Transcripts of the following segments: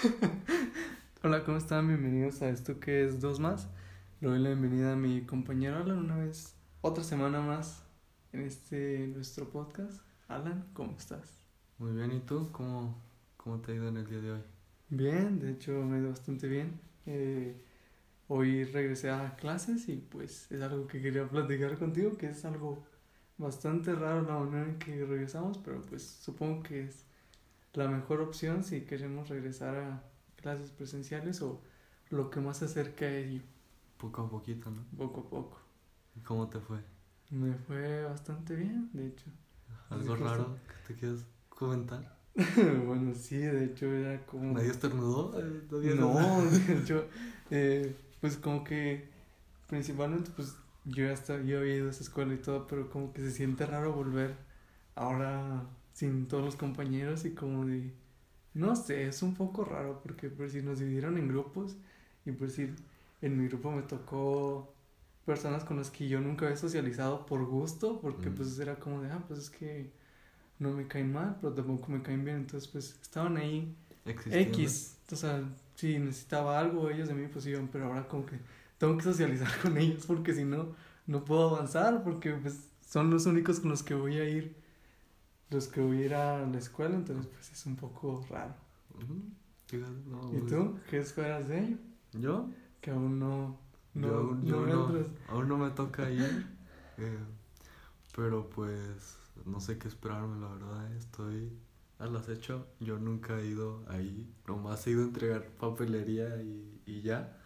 Hola, ¿cómo están? Bienvenidos a esto que es Dos Más. Le doy la bienvenida a mi compañero Alan una vez, otra semana más en este nuestro podcast. Alan, ¿cómo estás? Muy bien, ¿y tú? ¿Cómo, cómo te ha ido en el día de hoy? Bien, de hecho me ha ido bastante bien. Eh, hoy regresé a clases y pues es algo que quería platicar contigo, que es algo bastante raro la manera en que regresamos, pero pues supongo que es la mejor opción si queremos regresar a clases presenciales o lo que más se acerca a ello, Poco a poquito, ¿no? poco a poco. ¿Y ¿Cómo te fue? Me fue bastante bien, de hecho. ¿Algo raro que te quieras comentar? bueno, sí, de hecho era como... ¿Nadie estornudó? Eh, ¿Nadie No, de hecho, eh, pues como que principalmente pues yo ya estaba, yo había ido a esa escuela y todo, pero como que se siente raro volver ahora sin todos los compañeros y como de, no sé, es un poco raro porque por si nos dividieron en grupos y por si en mi grupo me tocó personas con las que yo nunca había socializado por gusto, porque Mm. pues era como de, ah, pues es que no me caen mal, pero tampoco me caen bien, entonces pues estaban ahí existiendo? X, o sea, si necesitaba algo ellos de mí, pues iban, pero ahora como que tengo que socializar con ellos porque si no, no puedo avanzar porque pues son los únicos con los que voy a ir, los que voy a ir a la escuela, entonces pues es un poco raro. No, ¿Y pues, tú? ¿Qué esperas de ello? ¿Yo? Que aún no, no, yo, aún- yo no aún me toca ir. eh, pero pues no sé qué esperarme, la verdad. Estoy al acecho. Yo nunca he ido ahí. Nomás he ido a entregar papelería y, y ya.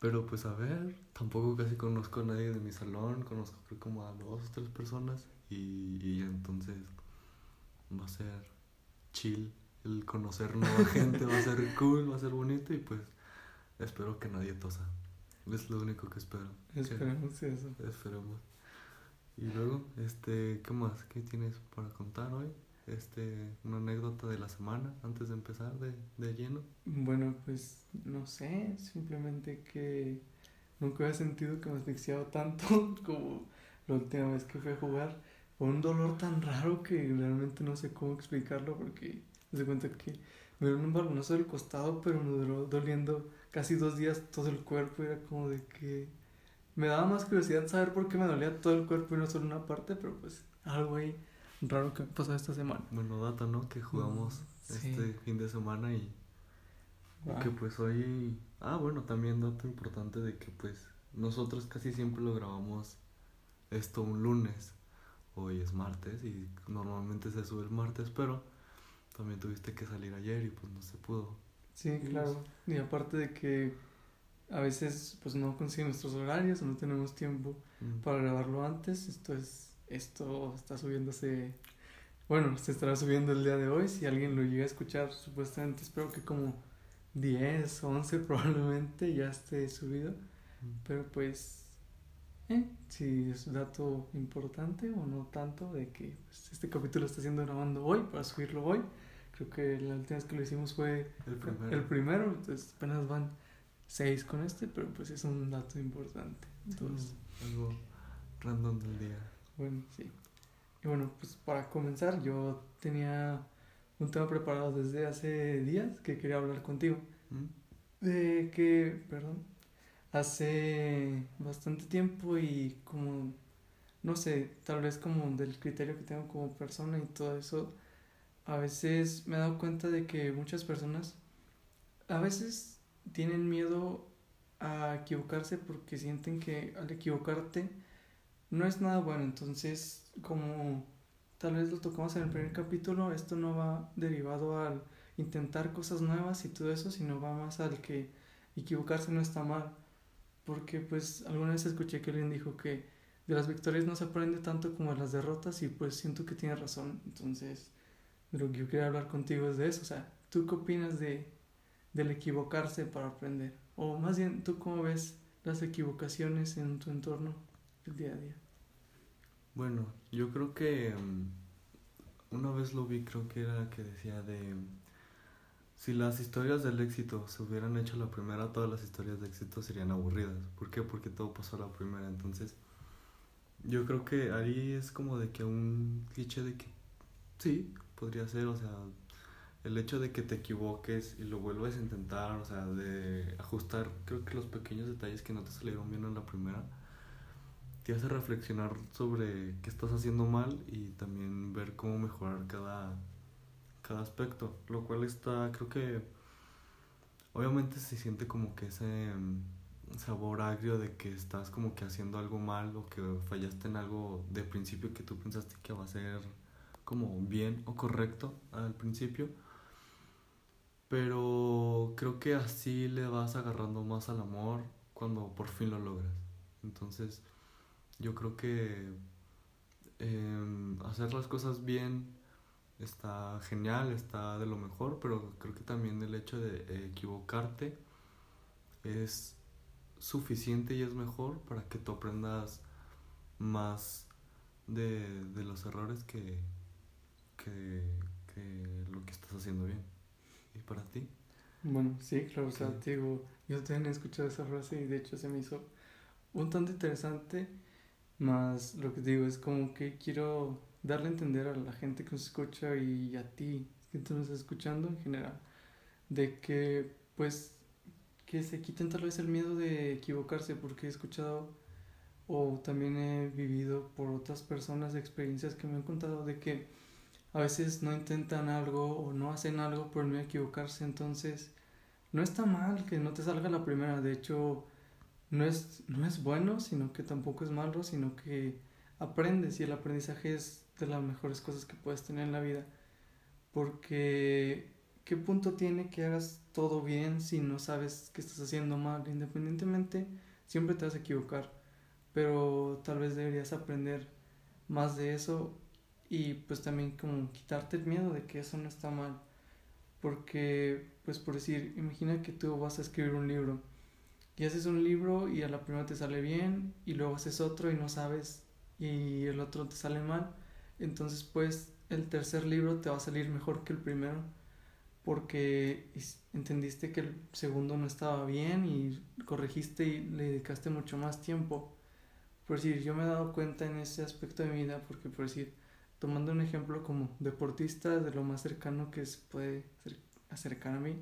Pero pues a ver, tampoco casi conozco a nadie de mi salón. Conozco creo como a dos o tres personas. Y, y entonces va a ser chill. El conocer nueva gente va a ser cool, va a ser bonito. Y pues espero que nadie tosa. Es lo único que espero. que- Esperemos eso. Esperemos. Y luego, este, ¿qué más? ¿Qué tienes para contar hoy? Este, una anécdota de la semana antes de empezar de, de lleno. Bueno, pues no sé, simplemente que nunca había sentido que me asfixiaba tanto como la última vez que fui a jugar. Fue un dolor tan raro que realmente no sé cómo explicarlo porque me di cuenta que me dio un balonazo del costado, pero me duró doliendo casi dos días todo el cuerpo. Era como de que me daba más curiosidad saber por qué me dolía todo el cuerpo y no solo una parte, pero pues algo ahí raro que pasó esta semana. Bueno, data, ¿no? Que jugamos Mm, sí. este fin de semana y Ah, que pues hoy... Ah, bueno, también dato importante de que pues nosotros casi siempre lo grabamos esto un lunes. Hoy es martes y normalmente se sube el martes, pero también tuviste que salir ayer y pues no se pudo. Sí, claro. Y aparte de que a veces pues no consiguen nuestros horarios o no tenemos tiempo Mm. para grabarlo antes, esto es esto está subiéndose bueno, se estará subiendo el día de hoy, si alguien lo llega a escuchar, supuestamente espero que como 10, 11 probablemente ya esté subido, Mm. pero pues eh, si es un dato importante o no tanto de que pues, este capítulo está siendo grabando hoy para subirlo hoy. Creo que la última vez que lo hicimos fue El primero. el primero, entonces apenas van seis con este, pero pues es un dato importante. Entonces, Algo random del día. Bueno, sí. Y bueno, pues para comenzar, yo tenía un tema preparado desde hace días que quería hablar contigo. Mm. De que, perdón, hace bastante tiempo y como, no sé, tal vez como del criterio que tengo como persona y todo eso, a veces me he dado cuenta de que muchas personas a veces tienen miedo a equivocarse porque sienten que al equivocarte no es nada bueno. Entonces, como tal vez lo tocamos en el primer capítulo, esto no va derivado al intentar cosas nuevas y todo eso, sino va más al que equivocarse no está mal. Porque pues alguna vez escuché que alguien dijo que de las victorias no se aprende tanto como de las derrotas y pues siento que tiene razón. Entonces, lo que yo quería hablar contigo es de eso. O sea, ¿tú qué opinas de, del equivocarse para aprender? O más bien, ¿tú cómo ves las equivocaciones en tu entorno día a día? Bueno, yo creo que mm, una vez lo vi, creo que era que decía de si las historias del éxito se hubieran hecho la primera, todas las historias de éxito serían aburridas. ¿Por qué? Porque todo pasó a la primera. Entonces, yo creo que ahí es como de que un cliché de que sí, podría ser, o sea, el hecho de que te equivoques y lo vuelves a intentar, o sea, de ajustar, creo que los pequeños detalles que no te salieron bien en la primera, te hace reflexionar sobre qué estás haciendo mal y también ver cómo mejorar cada, cada aspecto, lo cual está, creo que, obviamente se siente como que ese mm, sabor agrio de que estás como que haciendo algo mal o que fallaste en algo de principio que tú pensaste que va a ser como bien o correcto al principio pero creo que así le vas agarrando más al amor cuando por fin lo logras. Entonces, yo creo que em, hacer las cosas bien está genial, está de lo mejor, pero creo que también el hecho de equivocarte es suficiente y es mejor para que tú aprendas más de, los errores que, que lo que estás haciendo bien. ¿Y para ti? Bueno, sí, claro, o sea, digo, yo también he escuchado esa frase y de hecho se me hizo un tanto interesante, más lo que digo es como que quiero darle a entender a la gente que nos escucha y a ti que tú nos estás escuchando en general, de que pues que se quiten tal vez el miedo de equivocarse porque he escuchado o también he vivido por otras personas experiencias que me han contado de que a veces no intentan algo o no hacen algo por no equivocarse, entonces no está mal que no te salga la primera, de hecho no es, no es bueno, sino que tampoco es malo, sino que aprendes y el aprendizaje es de las mejores cosas que puedes tener en la vida, porque ¿qué punto tiene que hagas todo bien si no sabes que estás haciendo mal? Independientemente, siempre te vas a equivocar, pero tal vez deberías aprender más de eso y pues también como quitarte el miedo de que eso no está mal. Porque, pues por decir, imagina que tú vas a escribir un libro y haces un libro y a la primera te sale bien y luego haces otro y no sabes y el otro te sale mal. Entonces pues el tercer libro te va a salir mejor que el primero porque entendiste que el segundo no estaba bien y corregiste y le dedicaste mucho más tiempo. Por decir, yo me he dado cuenta en ese aspecto de mi vida porque por decir, tomando un ejemplo como deportista de lo más cercano que se puede acercar a mí,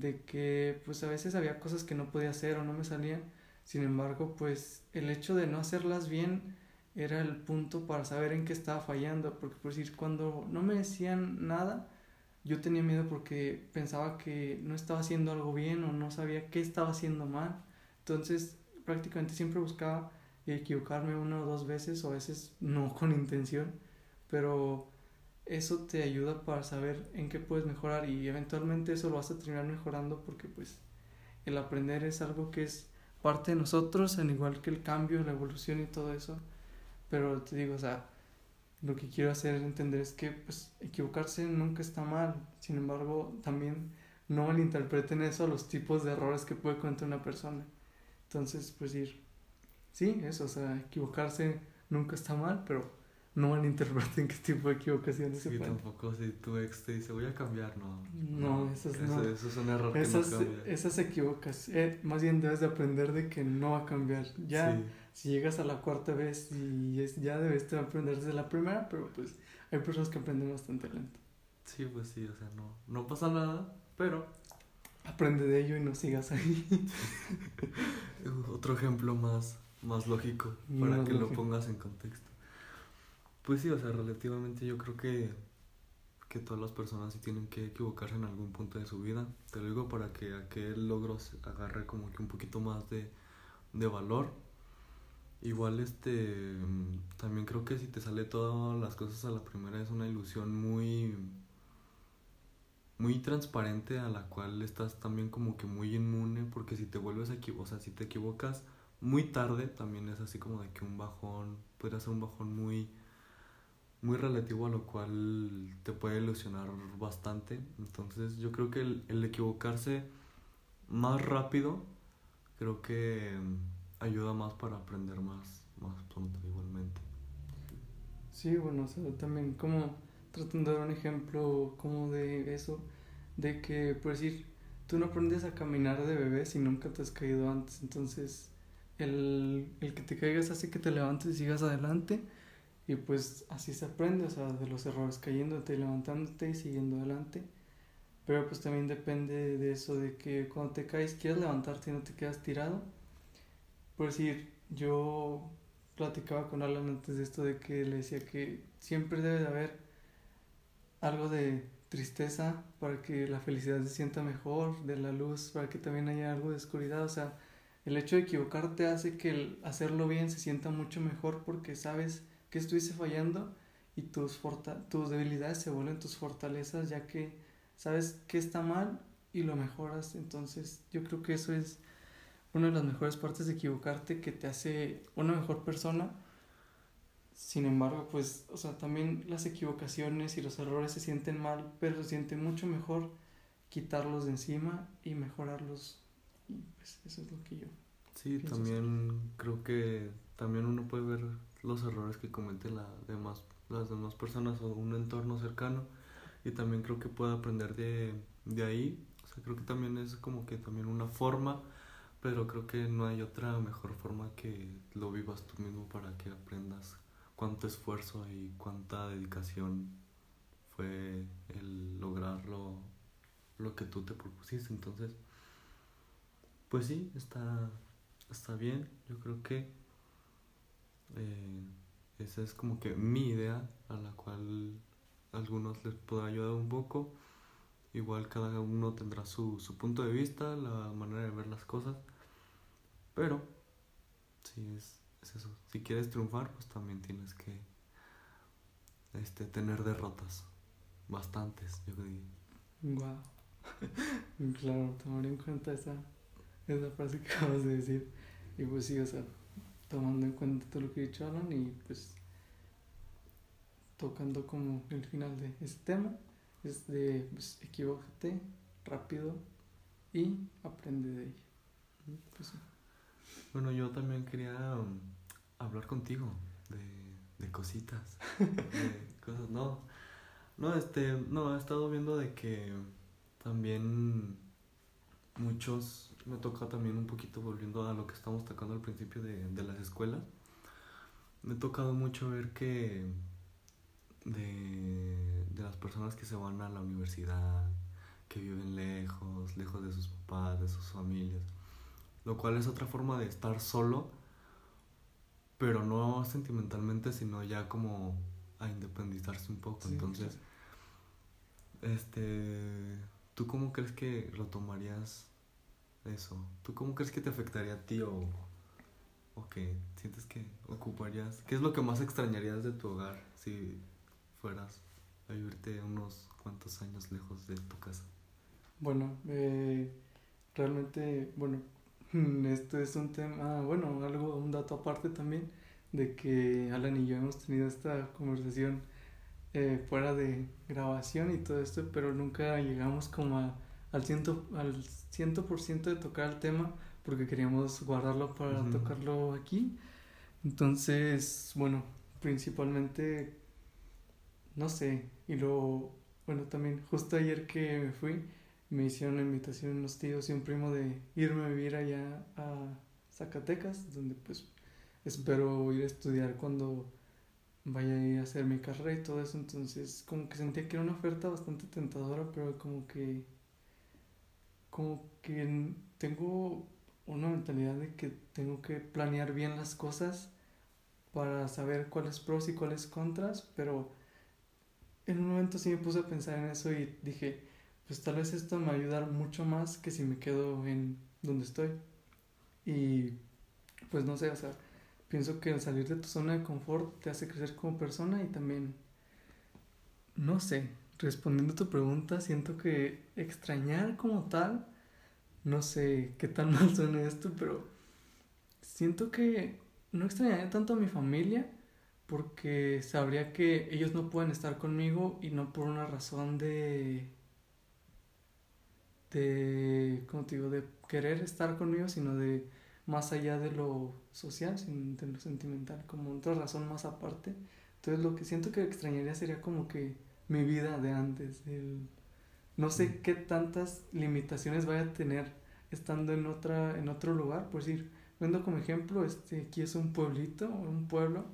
de que pues a veces había cosas que no podía hacer o no me salían, sin embargo pues el hecho de no hacerlas bien era el punto para saber en qué estaba fallando, porque por decir, cuando no me decían nada, yo tenía miedo porque pensaba que no estaba haciendo algo bien o no sabía qué estaba haciendo mal, entonces prácticamente siempre buscaba equivocarme una o dos veces o a veces no con intención pero eso te ayuda para saber en qué puedes mejorar y eventualmente eso lo vas a terminar mejorando porque pues el aprender es algo que es parte de nosotros, al igual que el cambio, la evolución y todo eso. Pero te digo, o sea, lo que quiero hacer entender es que pues equivocarse nunca está mal. Sin embargo, también no malinterpreten eso a los tipos de errores que puede cometer una persona. Entonces, pues ir, sí, eso, o sea, equivocarse nunca está mal, pero no malinterpreten qué tipo de equivocaciones sí, se pueden. tampoco si tu ex te dice voy a cambiar, no. No, eso es, no. Eso es un error esas, que no cambia. Esas equivocas, eh, más bien debes de aprender de que no va a cambiar. Ya, si llegas a la cuarta vez y es, ya debes de aprender desde la primera, pero pues hay personas que aprenden bastante lento. Sí, pues sí, o sea, no, no pasa nada, pero... Aprende de ello y no sigas ahí. Otro ejemplo más, más lógico para que lo pongas en contexto. Pues sí, o sea, relativamente yo creo que, que todas las personas sí tienen que equivocarse en algún punto de su vida. Te lo digo para que aquel logro agarre como que un poquito más de, valor. Igual este también creo que si te sale todas las cosas a la primera es una ilusión muy muy transparente a la cual estás también como que muy inmune porque si te vuelves a equivocar, o si te equivocas muy tarde también es así como de que un bajón, puede ser un bajón muy muy relativo a lo cual te puede ilusionar bastante. Entonces yo creo que el, equivocarse más rápido creo que mm, ayuda más para aprender más, más pronto igualmente. Sí, bueno, o también como tratando de dar un ejemplo como de eso, de que por decir, tú no aprendes a caminar de bebé si nunca te has caído antes, entonces el, el que te caigas hace que te levantes y sigas adelante y pues así se aprende, o sea, de los errores, cayéndote y levantándote y siguiendo adelante. pero pues también depende de eso, de que cuando te caes quieres levantarte y no te quedas tirado. Por decir, yo platicaba con Alan antes de esto de que le decía que siempre debe de haber algo de tristeza para que la felicidad se sienta mejor, de la luz para que también haya algo de oscuridad, o sea, el hecho de equivocarte hace que el hacerlo bien se sienta mucho mejor porque sabes que estuviste fallando y tus, tus debilidades se vuelven tus fortalezas ya que sabes que está mal y lo mejoras. Entonces yo creo que eso es una de las mejores partes de equivocarte que te hace una mejor persona. Sin embargo, pues, o sea, también las equivocaciones y los errores se sienten mal, pero se siente mucho mejor quitarlos de encima y mejorarlos. Y pues eso es lo que yo. Sí, también creo que también uno puede ver los errores que cometen la demás, las demás personas o un entorno cercano y también creo que puedo aprender de, de ahí. O sea, creo que también es como que también una forma, pero creo que no hay otra mejor forma que lo vivas tú mismo para que aprendas cuánto esfuerzo y cuánta dedicación fue el lograrlo lo que tú te propusiste. Entonces, pues sí, está, está bien. Yo creo que eh, esa es como que mi idea a la cual algunos les podrá ayudar un poco. Igual cada uno tendrá su, su punto de vista, la manera de ver las cosas. Pero, sí, es, es eso. Si quieres triunfar, pues también tienes que este, tener derrotas. Bastantes, yo diría. Wow. claro, tomar en cuenta esa, esa frase que acabas de decir. Y pues sí, o sea, tomando en cuenta todo lo que he dicho Alan y pues tocando como el final de este tema, es de pues, equivócate rápido y aprende de ello. Pues, bueno, yo también quería um, hablar contigo de, de cositas, de cosas, no, no, este, no, he estado viendo de que también muchos, me toca también un poquito volviendo a lo que estamos tocando al principio de, de las escuelas, me ha tocado mucho ver que de, de las personas que se van a la universidad, que viven lejos, lejos de sus papás, de sus familias, lo cual es otra forma de estar solo, pero no sentimentalmente, sino ya como a independizarse un poco. Entonces, este, ¿tú cómo crees que lo tomarías eso? ¿Tú cómo crees que te afectaría a ti o, o qué? ¿Sientes que ocuparías? ¿Qué es lo que más extrañarías de tu hogar si fueras a vivirte unos cuantos años lejos de tu casa? Bueno, eh, realmente, bueno, esto es un tema, bueno, algo, un dato aparte también, de que Alan y yo hemos tenido esta conversación eh, fuera de grabación y todo esto, pero nunca llegamos como a, al ciento, al ciento por ciento de tocar el tema porque queríamos guardarlo para tocarlo aquí. Entonces, bueno, principalmente no sé, y luego, bueno, también justo ayer que me fui, me hicieron una invitación unos tíos y un primo de irme a vivir allá a Zacatecas, donde pues espero ir a estudiar cuando vaya a ir a hacer mi carrera y todo eso, entonces como que sentía que era una oferta bastante tentadora, pero como que como que tengo una mentalidad de que tengo que planear bien las cosas para saber cuáles pros y cuáles contras, pero en un momento sí me puse a pensar en eso y dije, pues tal vez esto me va ayudar mucho más que si me quedo en donde estoy. Y pues no sé, o sea, pienso que al salir de tu zona de confort te hace crecer como persona y también, no sé, respondiendo a tu pregunta, siento que extrañar como tal, no sé qué tan mal suena esto, pero siento que no extrañaría tanto a mi familia, porque sabría que ellos no pueden estar conmigo y no por una razón de de como te digo de querer estar conmigo sino de más allá de lo social de lo sentimental como otra razón más aparte. Entonces lo que siento que extrañaría sería como que mi vida de antes el, no sé mm. qué tantas limitaciones vaya a tener estando en otra en otro lugar por decir viendo como ejemplo este aquí es un pueblito un pueblo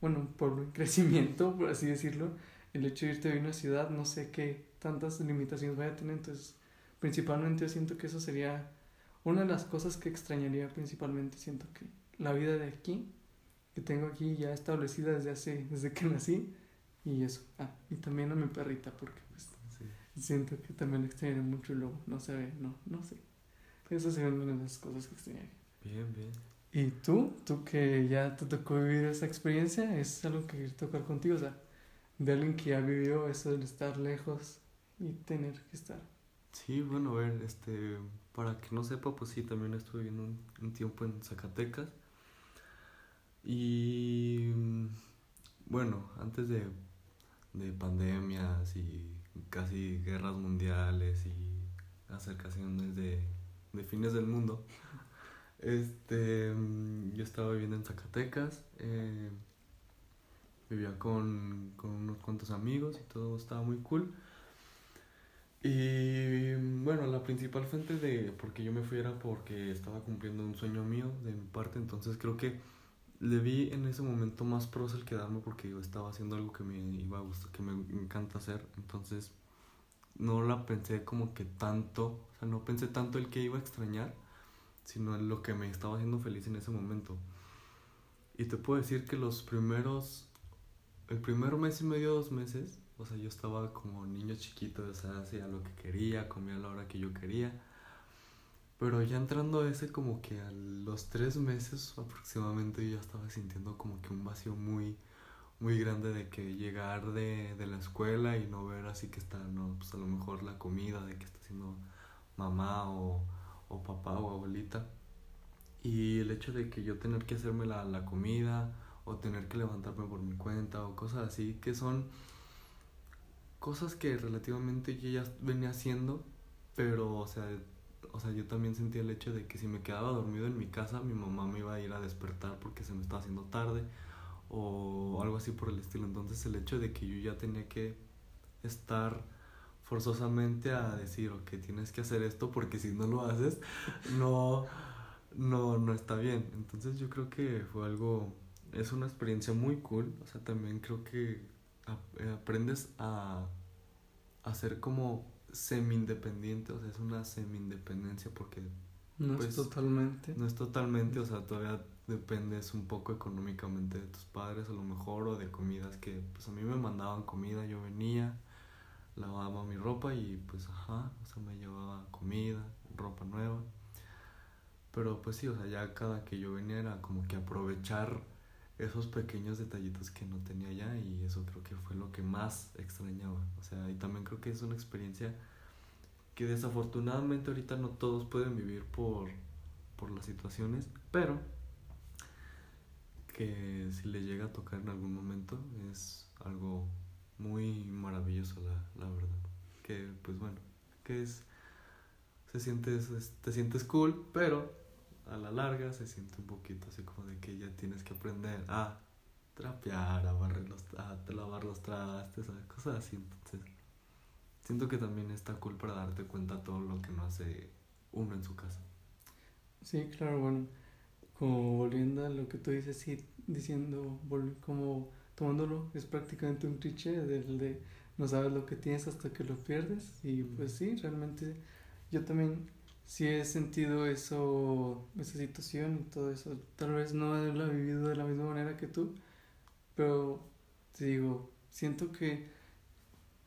bueno, por crecimiento, por así decirlo, el hecho de irte a una ciudad, no sé qué, tantas limitaciones vaya a tener. Entonces, principalmente yo siento que eso sería una de las cosas que extrañaría principalmente. Siento que la vida de aquí, que tengo aquí ya establecida desde hace, desde que nací, y eso. Ah, y también a mi perrita, porque pues siento que también extrañaría mucho y luego no se ve, no, no sé. Esas serían una de las cosas que extrañaría. Bien, bien. ¿Y tú? ¿Tú que ya te tocó vivir esa experiencia? ¿Es algo que quieres tocar contigo? O sea, de alguien que ya vivió eso de estar lejos y tener que estar. Sí, bueno, a ver, este, para que no sepa, pues sí, también estuve viviendo un, un tiempo en Zacatecas. Y bueno, antes de, de pandemias y casi guerras mundiales y acercaciones de, de fines del mundo, este, yo estaba viviendo en Zacatecas, eh, vivía con, con unos cuantos amigos y todo estaba muy cool. Y bueno, la principal fuente de por qué yo me fui era porque estaba cumpliendo un sueño mío de mi parte, entonces creo que le vi en ese momento más pros el quedarme porque yo estaba haciendo algo que me iba a gustar, que me encanta hacer, entonces no la pensé como que tanto, o sea, no pensé tanto el que iba a extrañar, sino lo que me estaba haciendo feliz en ese momento. Y te puedo decir que los primeros, el primer mes y medio, dos meses, o sea, yo estaba como niño chiquito, o sea, hacía lo que quería, comía a la hora que yo quería. Pero ya entrando ese como que a los tres meses aproximadamente yo ya estaba sintiendo como que un vacío muy, muy grande de que llegar de, de la escuela y no ver así que está, no, pues a lo mejor la comida, de que está haciendo mamá o, o papá o abuelita. Y el hecho de que yo tener que hacerme la, la comida o tener que levantarme por mi cuenta o cosas así que son cosas que relativamente yo ya venía haciendo, pero o sea, o sea, yo también sentía el hecho de que si me quedaba dormido en mi casa, mi mamá me iba a ir a despertar porque se me estaba haciendo tarde o algo así por el estilo. Entonces el hecho de que yo ya tenía que estar forzosamente a decir, ok, tienes que hacer esto porque si no lo haces, no, no, no está bien. Entonces yo creo que fue algo, es una experiencia muy cool. O sea, también creo que eh, aprendes a, ser como semi-independiente, o sea, es una semi-independencia porque... No es pues, totalmente. No es totalmente, o sea, todavía dependes un poco económicamente de tus padres a lo mejor o de comidas que pues a mí me mandaban comida, yo venía, lavaba mi ropa y pues ajá, o sea, me llevaba comida, ropa nueva. Pero pues sí, o sea, ya cada que yo venía era como que aprovechar esos pequeños detallitos que no tenía ya y eso creo que fue lo que más extrañaba. O sea, y también creo que es una experiencia que desafortunadamente ahorita no todos pueden vivir por, por las situaciones, pero que si le llega a tocar en algún momento es algo muy maravilloso, la, la verdad. Que pues bueno, que es, se sientes, te sientes cool, pero a la larga se siente un poquito así como de que ya tienes que aprender a trapear, a, barrer los, a lavar los trastes, a cosas así. Entonces, siento que también está cool para darte cuenta todo lo que no hace uno en su casa. Sí, claro, bueno, como volviendo a lo que tú dices, sí, diciendo, como tomándolo, es prácticamente un cliché del de no sabes lo que tienes hasta que lo pierdes. Y pues sí, realmente yo también sí he sentido eso, esa situación y todo eso. Tal vez no lo he vivido de la misma manera que tú, pero te digo, siento que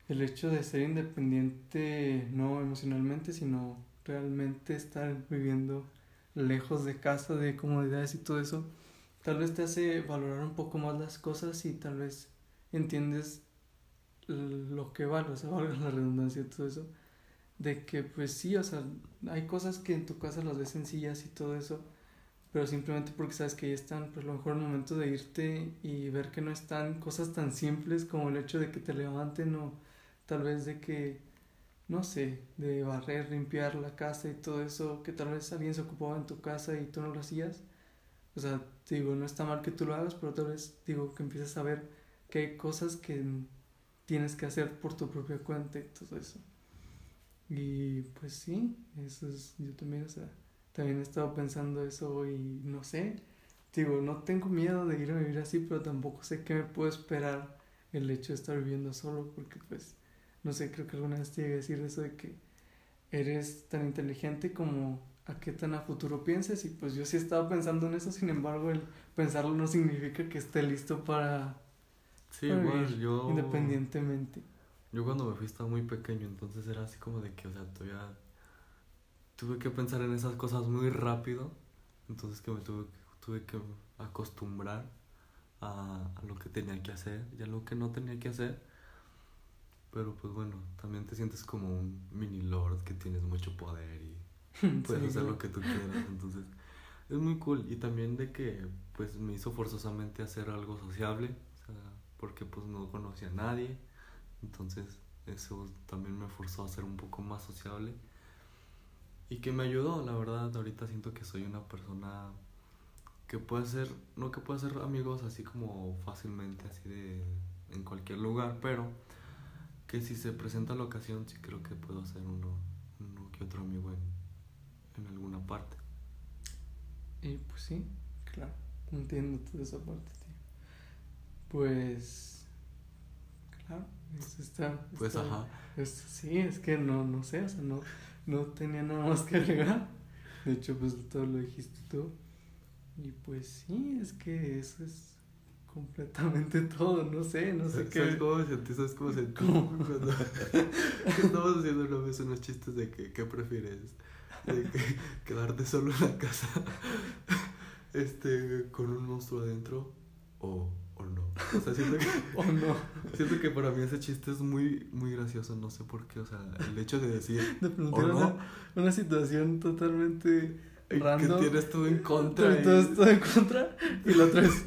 el hecho de ser independiente, no emocionalmente, sino realmente estar viviendo lejos de casa, de comodidades y todo eso, tal vez te hace valorar un poco más las cosas y tal vez entiendes lo que vale, o sea, valga la redundancia y todo eso, de que pues sí, o sea, hay cosas que en tu casa las ves sencillas y todo eso, pero simplemente porque sabes que ahí están, pues a lo mejor el momento de irte y ver que no están cosas tan simples como el hecho de que te levanten o tal vez de que, no sé, de barrer, limpiar la casa y todo eso, que tal vez alguien se ocupaba en tu casa y tú no lo hacías. O sea, digo, no está mal que tú lo hagas, pero tal vez digo que empieces a ver que hay cosas que tienes que hacer por tu propia cuenta y todo eso. Y pues sí, eso es, yo también, o sea, también he estado pensando eso y no sé, digo, no tengo miedo de ir a vivir así, pero tampoco sé qué me puedo esperar el hecho de estar viviendo solo, porque pues no sé, creo que alguna vez te llegué a decir eso de que eres tan inteligente como a qué tan a futuro pienses y pues yo sí estaba pensando en eso, sin embargo el pensarlo no significa que esté listo para, Sí, para vivir yo... independientemente. Yo cuando me fui estaba muy pequeño, entonces era así como de que, o sea, todavía tuve que pensar en esas cosas muy rápido, entonces que me tuve, tuve que acostumbrar a, a lo que tenía que hacer y a lo que no tenía que hacer. Pero pues bueno, también te sientes como un mini lord que tienes mucho poder y puedes Sí, hacer lo que tú quieras, entonces es muy cool. Y también de que pues me hizo forzosamente hacer algo sociable, o sea, porque pues no conocía a nadie, entonces eso también me forzó a ser un poco más sociable y que me ayudó, la verdad, ahorita siento que soy una persona que puede hacer, no que puede hacer amigos así como fácilmente, así de en cualquier lugar, pero que si se presenta la ocasión sí creo que puedo hacer uno, uno que otro amigo en, en alguna parte. Y pues sí, claro, entiendo toda esa parte, tío. Pues, está. Pues está- ajá. es- sí, es que no, no sé, o sea, no, no tenía nada más que agregar. De hecho, pues todo lo dijiste tú. Y pues sí, es que eso es completamente todo, no sé, no sé ¿Sabes qué. cómo me sentí? ¿Sabes cómo sentí? ¿Cómo? Cuando que estábamos haciendo una vez unos chistes de que, ¿qué prefieres? De que quedarte solo en la casa este, con un monstruo adentro o, o no. O sea, siento que, no, siento que para mí ese chiste es muy, muy gracioso, no sé por qué. O sea, el hecho de decir, de o plantear no, una, una situación totalmente que random. tienes todo en contra. Y- todo esto en contra. Y la otra es,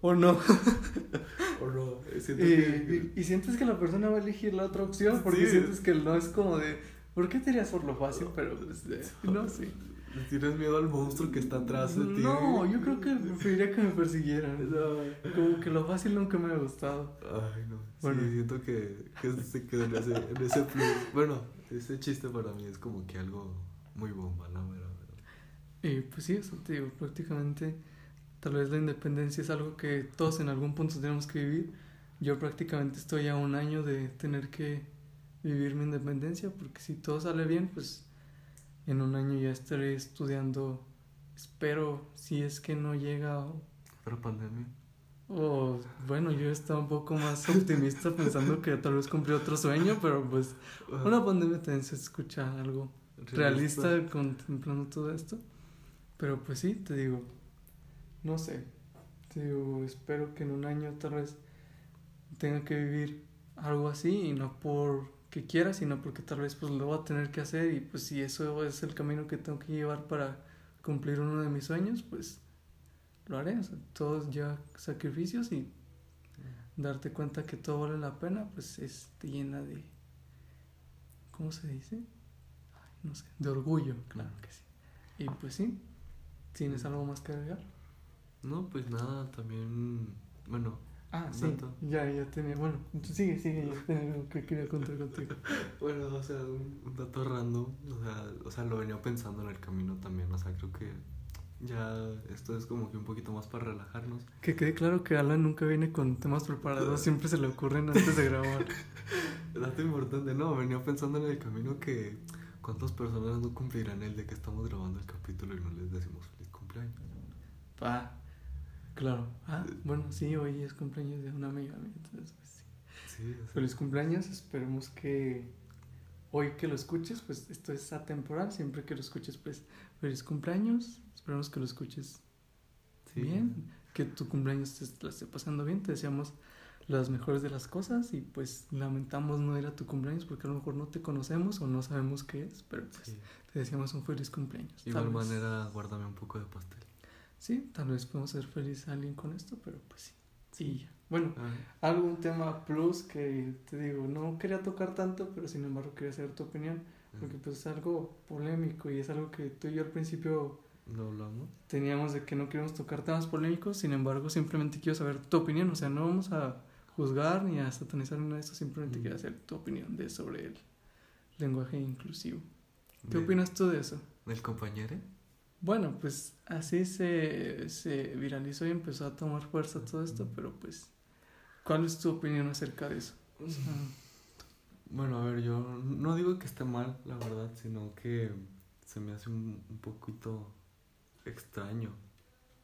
o no. o no. Siento Y, que- y- y sientes que la persona va a elegir la otra opción porque Sí. sientes que el no es como de, ¿por qué te irías por lo fácil? Pero pues, eh, no sé. ¿Le ¿Tienes miedo al monstruo que está atrás de ti? No, yo creo que preferiría que me persiguieran. No. Como que lo fácil nunca me ha gustado. Ay, no. Bueno. Sí, siento que, que se quedó en ese, en ese plus. Bueno, ese chiste para mí es como que algo muy bomba. Pero, pero- Y pues sí, eso te digo, prácticamente tal vez la independencia es algo que todos en algún punto tenemos que vivir. Yo prácticamente estoy a un año de tener que vivir mi independencia porque si todo sale bien, pues en un año ya estaré estudiando, espero, si es que no llega Pero pandemia. o, bueno, yo estaba un poco más optimista pensando que tal vez cumplí otro sueño, pero pues una pandemia también se escucha algo realista contemplando todo esto. Pero pues sí, te digo, no sé, te digo, espero que en un año tal vez tenga que vivir algo así y no porque quiera, sino porque tal vez pues lo voy a tener que hacer y pues si eso es el camino que tengo que llevar para cumplir uno de mis sueños, pues lo haré, o sea, todo ya sacrificios y darte cuenta que todo vale la pena, pues es, te llena de, ¿cómo se dice? Ay, no sé, de orgullo, claro que sí. Y pues sí, ¿tienes algo más que agregar? No, pues nada, también. Bueno, Ah, sí, ya, ya tenía, bueno, sigue, sigue, ya tenía algo que quería contar contigo. bueno, o sea, un, un dato random. O sea, o sea, lo venía pensando en el camino también. O sea, creo que ya esto es como que un poquito más para relajarnos. Que quede claro que Alan nunca viene con temas preparados, siempre se le ocurren antes de grabar. Dato importante, no, venía pensando en el camino que cuántas personas no cumplirán el de que estamos grabando el capítulo y no les decimos feliz cumpleaños. Pa, claro. Ah, bueno, sí, hoy es cumpleaños de una amiga mía, entonces pues sí. Sí, o sea, Feliz cumpleaños, esperemos que hoy que lo escuches, pues esto es atemporal, siempre que lo escuches, pues feliz cumpleaños, esperemos que lo escuches sí. bien, que tu cumpleaños te la esté pasando bien, te deseamos las mejores de las cosas y pues lamentamos no ir a tu cumpleaños porque a lo mejor no te conocemos o no sabemos qué es, pero pues Sí. te deseamos un feliz cumpleaños. De igual manera, guárdame un poco de pastel. Sí, tal vez podemos hacer feliz a alguien con esto, pero pues sí. Sí, ya. Bueno, Ah, algún tema plus que te digo, no quería tocar tanto, pero sin embargo quería saber tu opinión, porque pues es algo polémico y es algo que tú y yo al principio ¿Lo hablamos? teníamos de que no queríamos tocar temas polémicos, sin embargo simplemente quiero saber tu opinión, o sea, no vamos a juzgar ni a satanizar ni nada de esto, simplemente Mm. quiero saber tu opinión de sobre el lenguaje inclusivo. ¿Qué De- opinas tú de eso? ¿Del compañero? Bueno, pues así se, se viralizó y empezó a tomar fuerza todo esto, pero pues, ¿cuál es tu opinión acerca de eso? Bueno, a ver, yo no digo que esté mal, la verdad, sino que se me hace un, un poquito extraño.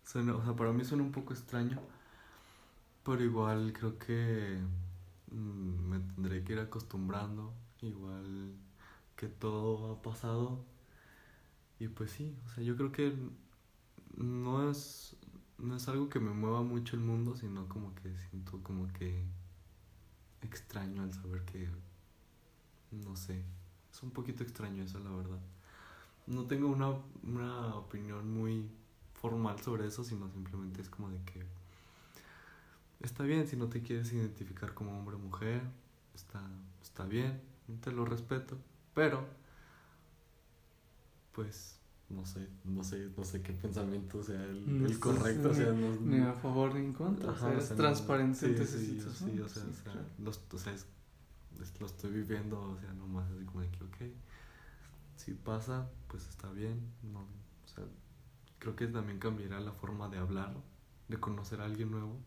Suena, o sea, para mí suena un poco extraño, pero igual creo que mm, me tendré que ir acostumbrando, igual que todo ha pasado. Y pues sí, o sea, yo creo que no es, no es algo que me mueva mucho el mundo, sino como que siento como que extraño al saber que, no sé, es un poquito extraño eso, la verdad. No tengo una, una opinión muy formal sobre eso, sino simplemente es como de que está bien si no te quieres identificar como hombre o mujer, está, está bien, te lo respeto, pero pues no sé, no sé, no sé qué pensamiento sea el, No el estás correcto, o sea, no, Ni a favor ni en contra. Ajá, o sea, o eres sea, no- transparente sí, sí, sí, o sea, Sí, o sea, claro. los- o sea, es- es- lo estoy viviendo, o sea, nomás así como de que, ok, si pasa, pues está bien, no, o sea, creo que también cambiará la forma de hablar, de conocer a alguien nuevo,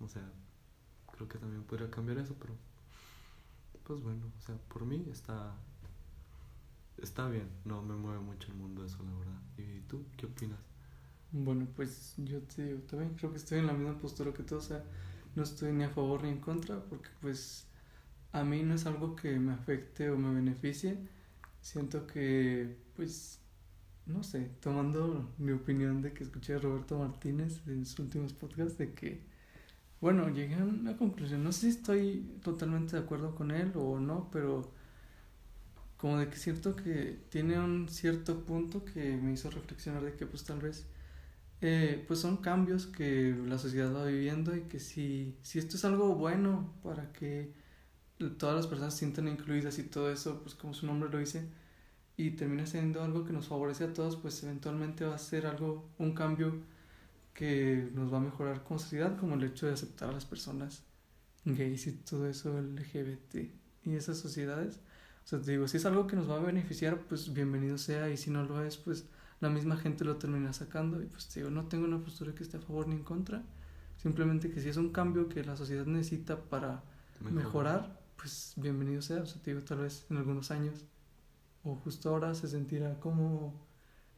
o sea, creo que también podría cambiar eso, pero, pues bueno, o sea, por mí está, está bien, no me mueve mucho el mundo eso, la verdad. ¿Y tú qué opinas? Bueno, pues yo te digo, también creo que estoy en la misma postura que tú, o sea, no estoy ni a favor ni en contra, porque pues a mí no es algo que me afecte o me beneficie. Siento que, pues, no sé, tomando mi opinión de que escuché a Roberto Martínez en sus últimos podcasts, de que, bueno, llegué a una conclusión, no sé si estoy totalmente de acuerdo con él o no, pero como de que siento que tiene un cierto punto que me hizo reflexionar de que pues tal vez eh, pues son cambios que la sociedad va viviendo y que si, si esto es algo bueno para que todas las personas se sientan incluidas y todo eso, pues como su nombre lo dice, y termina siendo algo que nos favorece a todos, pues eventualmente va a ser algo, un cambio que nos va a mejorar como sociedad, como el hecho de aceptar a las personas gays y todo eso, LGBT y esas sociedades. O sea, te digo, si es algo que nos va a beneficiar, pues bienvenido sea, y si no lo es, pues la misma gente lo termina sacando y pues te digo, no tengo una postura que esté a favor ni en contra, simplemente que si es un cambio que la sociedad necesita para mejorar, pues bienvenido sea, o sea, te digo, tal vez en algunos años o justo ahora se sentirá como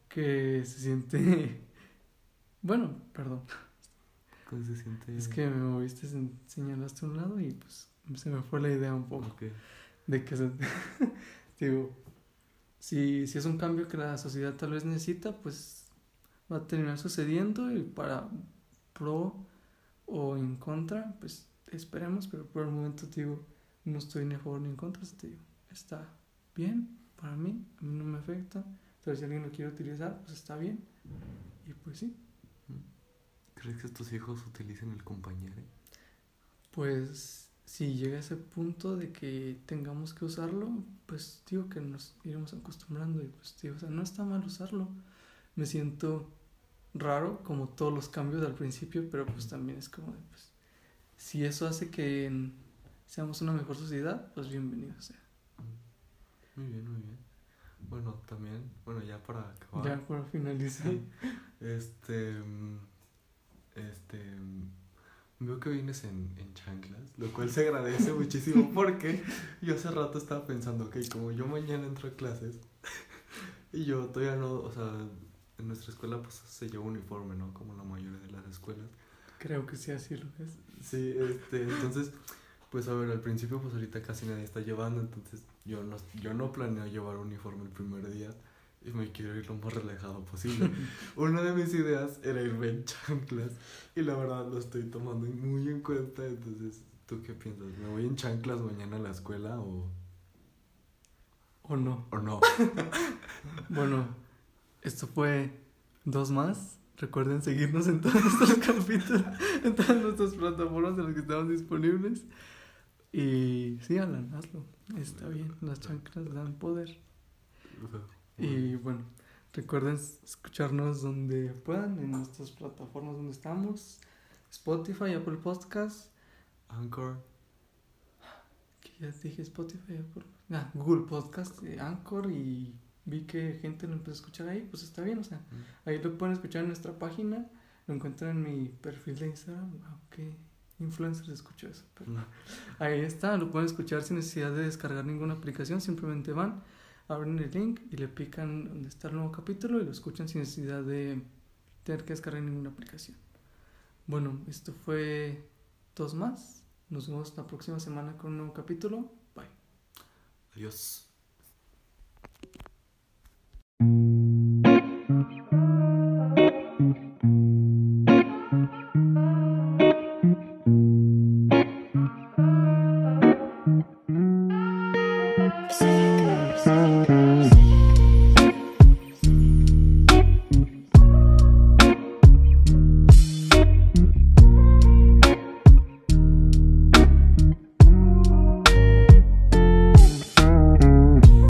que se siente, bueno, perdón, ¿Cómo se siente? es que me moviste, se- señalaste a un lado y pues se me fue la idea un poco Ok. De que se, digo, si, si es un cambio que la sociedad tal vez necesita, pues va a terminar sucediendo y para pro o en contra, pues esperemos, pero por el momento digo, no estoy ni a favor ni en contra, te digo, está bien para mí, a mí no me afecta, pero si alguien lo quiere utilizar, pues está bien, y pues sí, ¿Crees que tus hijos utilicen el compañero? pues si llega ese punto de que tengamos que usarlo, pues digo que nos iremos acostumbrando y pues digo, o sea, no está mal usarlo. Me siento raro como todos los cambios al principio, pero pues también es como de, pues, si eso hace que seamos una mejor sociedad, pues bienvenido sea. Muy bien, muy bien. Bueno, también, bueno, ya para acabar. Ya para finalizar. Este. mm, Este. Veo que vienes en, en chanclas, lo cual se agradece muchísimo porque yo hace rato estaba pensando, ok, como yo mañana entro a clases y yo todavía no, o sea, en nuestra escuela pues se lleva uniforme, ¿no? Como la mayoría de las escuelas. Creo que sí, así lo es. Sí, este, entonces, pues a ver, al principio pues ahorita casi nadie está llevando, entonces yo no, yo no planeo llevar uniforme el primer día y me quiero ir lo más relajado posible. Una de mis ideas era irme en chanclas y la verdad lo estoy tomando muy en cuenta, entonces, ¿tú qué piensas? ¿Me voy en chanclas mañana a la escuela o, ¿O no? o no? Bueno, esto fue dos más. Recuerden seguirnos en todos nuestros capítulos, en todas nuestras plataformas en las que estamos disponibles. Y sí, Alan, hazlo. Está bien, las chanclas dan poder. Y bueno, recuerden escucharnos donde puedan, en nuestras plataformas donde estamos. Spotify, Apple Podcasts, Anchor, que ya dije Spotify, Apple, ah, Google Podcast, eh, Anchor y vi que gente lo empezó a escuchar ahí, pues está bien, o sea, Ahí lo pueden escuchar en nuestra página. Lo encuentran en mi perfil de Instagram. Ah, Ok. influencers escucho eso. Pero ahí está, lo pueden escuchar sin necesidad de descargar ninguna aplicación. Simplemente van, abren el link y le pican donde está el nuevo capítulo y lo escuchan sin necesidad de tener que descargar ninguna aplicación. Bueno, esto fue dos más. Nos vemos la próxima semana con un nuevo capítulo. Bye. Adiós.